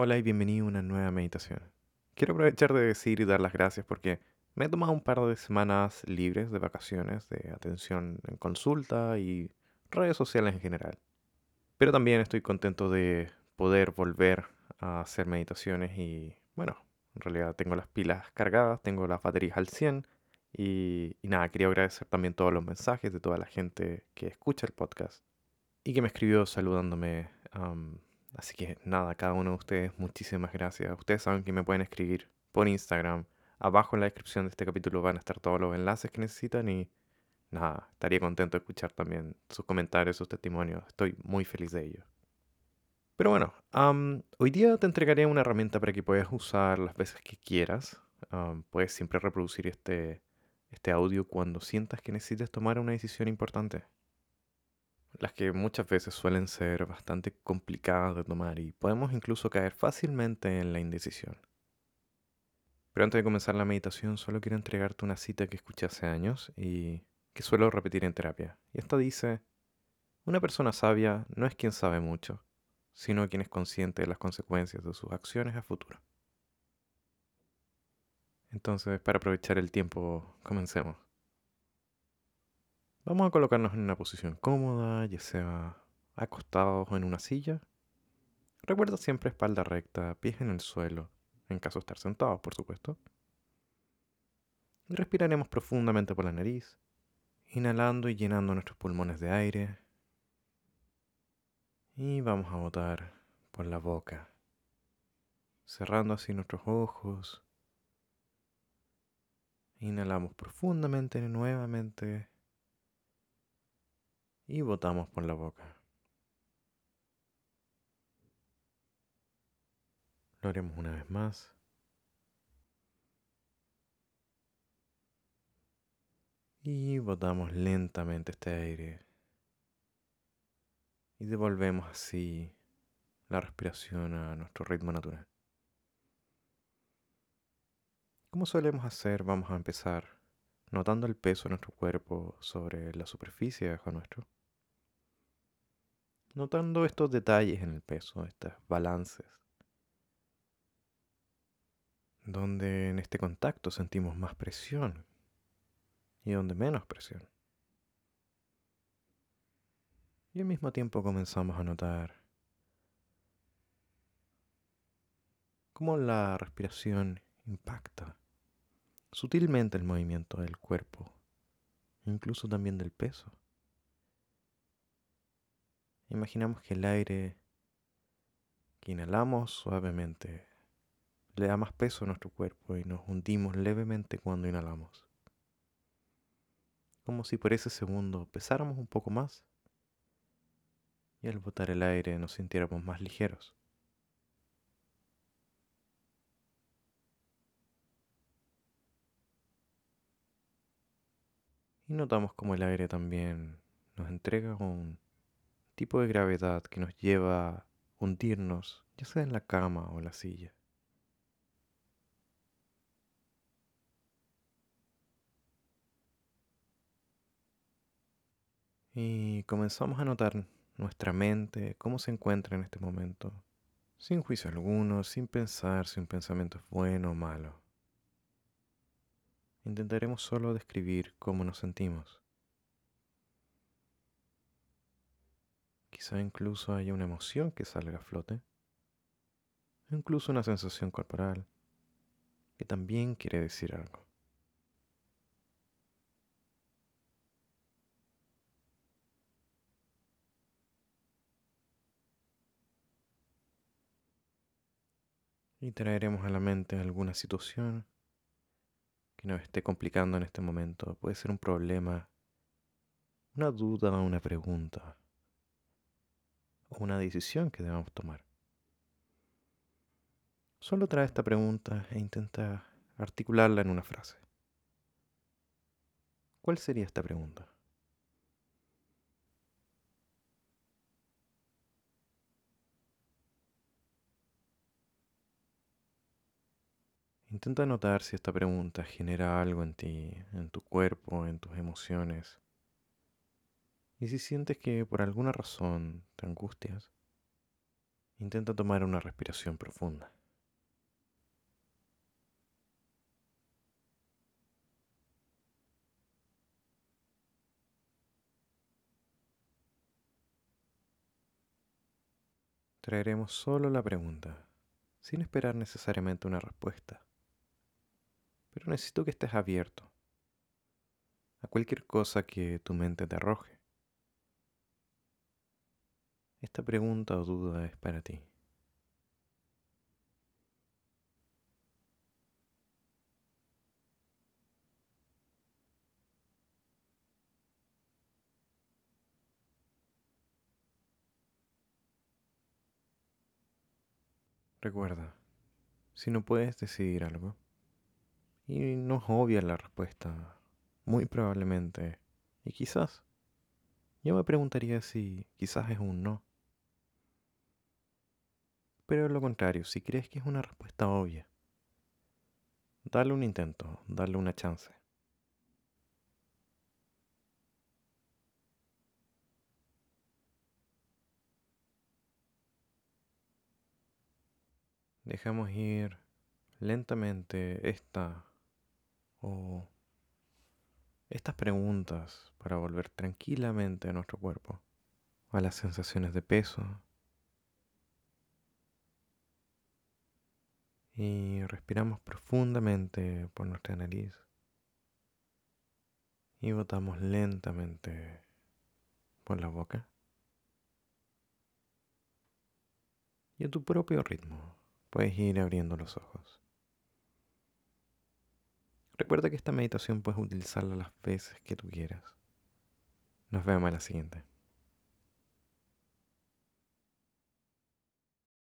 Hola y bienvenido a una nueva meditación. Quiero aprovechar de decir y dar las gracias porque me he tomado un par de semanas libres de vacaciones, de atención en consulta y redes sociales en general. Pero también estoy contento de poder volver a hacer meditaciones y bueno, en realidad tengo las pilas cargadas, tengo las baterías al 100 y, nada, quería agradecer también todos los mensajes de toda la gente que escucha el podcast y que me escribió saludándome. Así que nada, cada uno de ustedes, muchísimas gracias. Ustedes saben que me pueden escribir por Instagram. Abajo en la descripción de este capítulo van a estar todos los enlaces que necesitan y nada, estaría contento de escuchar también sus comentarios, sus testimonios. Estoy muy feliz de ello. Pero bueno, hoy día te entregaré una herramienta para que puedas usar las veces que quieras. Puedes siempre reproducir este, este audio cuando sientas que necesites tomar una decisión importante. Las que muchas veces suelen ser bastante complicadas de tomar y podemos incluso caer fácilmente en la indecisión. Pero antes de comenzar la meditación, solo quiero entregarte una cita que escuché hace años y que suelo repetir en terapia. Y esta dice, una persona sabia no es quien sabe mucho, sino quien es consciente de las consecuencias de sus acciones a futuro. Entonces, para aprovechar el tiempo, comencemos. Vamos a colocarnos en una posición cómoda, ya sea acostados o en una silla. Recuerda siempre espalda recta, pies en el suelo, en caso de estar sentados, por supuesto. Respiraremos profundamente por la nariz, inhalando y llenando nuestros pulmones de aire. Y vamos a botar por la boca, cerrando así nuestros ojos. Inhalamos profundamente nuevamente y botamos por la boca. Lo haremos una vez más. Y botamos lentamente este aire. Y devolvemos así la respiración a nuestro ritmo natural. Como solemos hacer, vamos a empezar notando el peso de nuestro cuerpo sobre la superficie bajo nuestro. Notando estos detalles en el peso, estos balances. Donde en este contacto sentimos más presión y donde menos presión. Y al mismo tiempo comenzamos a notar cómo la respiración impacta sutilmente el movimiento del cuerpo, incluso también del peso. Imaginamos que el aire que inhalamos suavemente le da más peso a nuestro cuerpo y nos hundimos levemente cuando inhalamos. Como si por ese segundo pesáramos un poco más y al botar el aire nos sintiéramos más ligeros. Y notamos como el aire también nos entrega un tipo de gravedad que nos lleva a hundirnos, ya sea en la cama o la silla. Y comenzamos a notar nuestra mente, cómo se encuentra en este momento, sin juicio alguno, sin pensar si un pensamiento es bueno o malo. Intentaremos solo describir cómo nos sentimos. Quizá incluso haya una emoción que salga a flote, incluso una sensación corporal que también quiere decir algo. Y traeremos a la mente alguna situación que nos esté complicando en este momento. Puede ser un problema, una duda, una pregunta o una decisión que debamos tomar. Solo trae esta pregunta e intenta articularla en una frase. ¿Cuál sería esta pregunta? Intenta notar si esta pregunta genera algo en ti, en tu cuerpo, en tus emociones. Y si sientes que por alguna razón te angustias, Intenta tomar una respiración profunda. Traeremos solo la pregunta, sin esperar necesariamente una respuesta. Pero necesito que estés abierto a cualquier cosa que tu mente te arroje. Esta pregunta o duda es para ti. Recuerda, si no puedes decidir algo y no es obvia la respuesta, muy probablemente, y quizás, yo me preguntaría si quizás es un no. Pero lo contrario, si crees que es una respuesta obvia, dale un intento, dale una chance. Dejamos ir lentamente esta o estas preguntas para volver tranquilamente a nuestro cuerpo, a las sensaciones de peso. Y respiramos profundamente por nuestra nariz y botamos lentamente por la boca. Y a tu propio ritmo puedes ir abriendo los ojos. Recuerda que esta meditación puedes utilizarla las veces que tú quieras. Nos vemos en la siguiente.